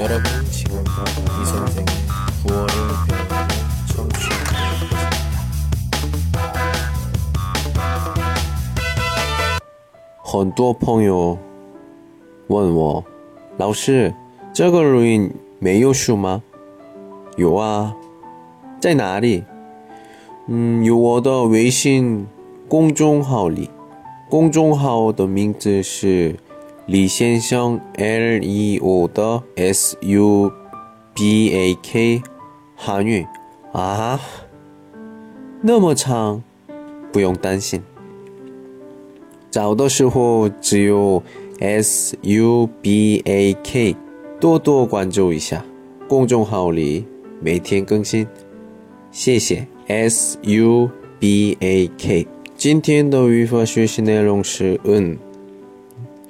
여러분 지금부터 이 선생의 구월을 배우는 청취하고 있습니다. 很多朋友问我，老师，这个录音没有书吗？有啊，在哪里？嗯，有我的微信公众号里，公众号的名字是 李先生 L E O 的 S U B A K 韩语啊，那么长，不用担心。找的时候只有 S U B A K，多多关注一下，公众号里每天更新，谢谢 S U B A K。今天的语法学习内容是嗯，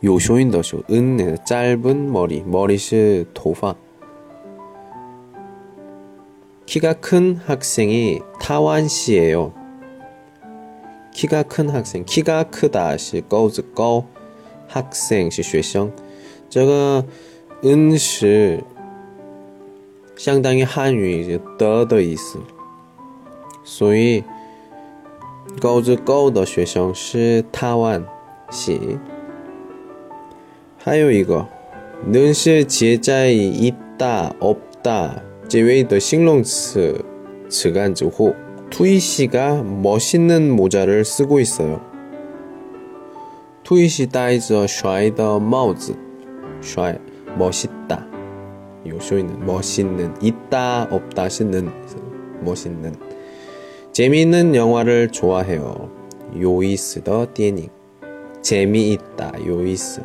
有收音的时候，嗯짧은머리머리是头发。키가큰학생이타완시예요。 키가큰학생키가크다是高子高，학생是学生。这个嗯是相当于汉语的的意思，所以高子高的学生是台湾系。 还有一个，能是接在있다없다结尾的形容词词干之后。 투이 씨가 멋있는 모자를 쓰고 있어요. 투이 씨戴着 샤이더 마우즈. 샤이 멋있다. 요쇼이는 멋있는 있다 없다시는 멋있는 재미있는 영화를 좋아해요. 요이스더 띠닝 재미있다 요이스 있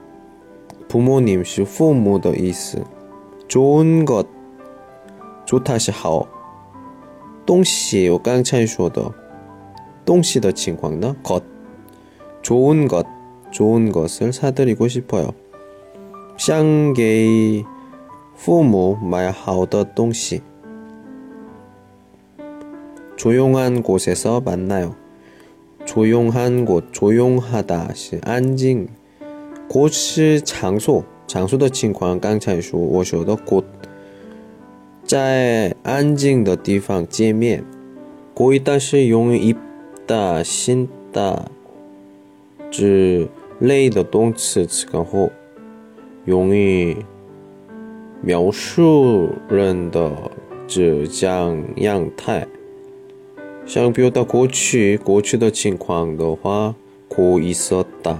부모님是父母的意思，좋은 것， 좋다是好。东西我刚才说的东西的情况呢？것 좋은 것, 좋은 것을 사드리고 싶어요. 想给父母买好的东西. 조용한 곳에서 만나요. 조용한 곳, 조용하다, 안静. 过去常说常说的情况，刚才说我说的过，在安静的地方见面，过一段是用于一的新的之类的动词词根后，用于描述人的浙江样态。像表达过去过去的情况的话，过以色的。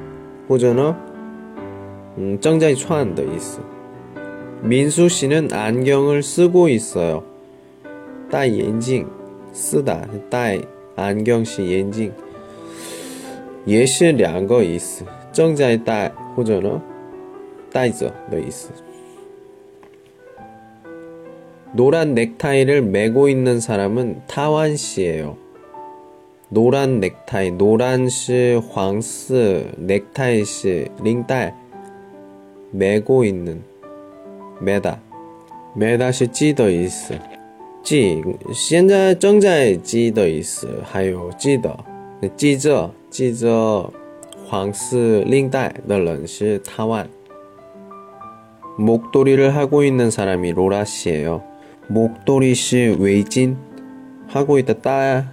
或者呢，嗯，正在穿的意思。 민수 씨는 안경을 쓰고 있어요. 戴眼镜 쓰다 戴 안경 是 眼镜 也是两个意思正在戴或者呢戴着的意思 노란 넥타이를 메고 있는 사람은 타완 씨예요. 노란 넥타이, 노란 시, 황스, 넥타이 시, 링딸 메고 있는 메다, 메다 시 찌더 있어. 记，现在正在记的意思。还有记得，记着黄丝领带的人是台湾。목도리를 하고 있는 사람이 로라 씨예요. 목도리 씨 외진 하고 있다 따,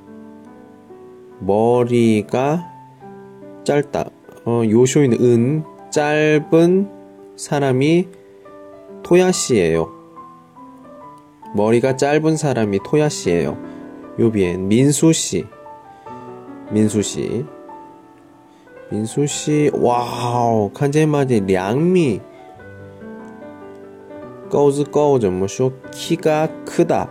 머리가짧 다。 어 요쇼인 은 짧은 사람이 토야씨예요. 머리가 짧은 사람이 토야씨예요. 요비엔 민수 씨. 민수 씨. 민수 씨. 와우. 칸제마디 량미. 꺼즈 꺼즈怎么说 키가 크다.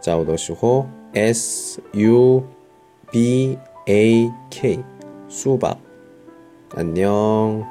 找的时候 S U B A K 수박 안녕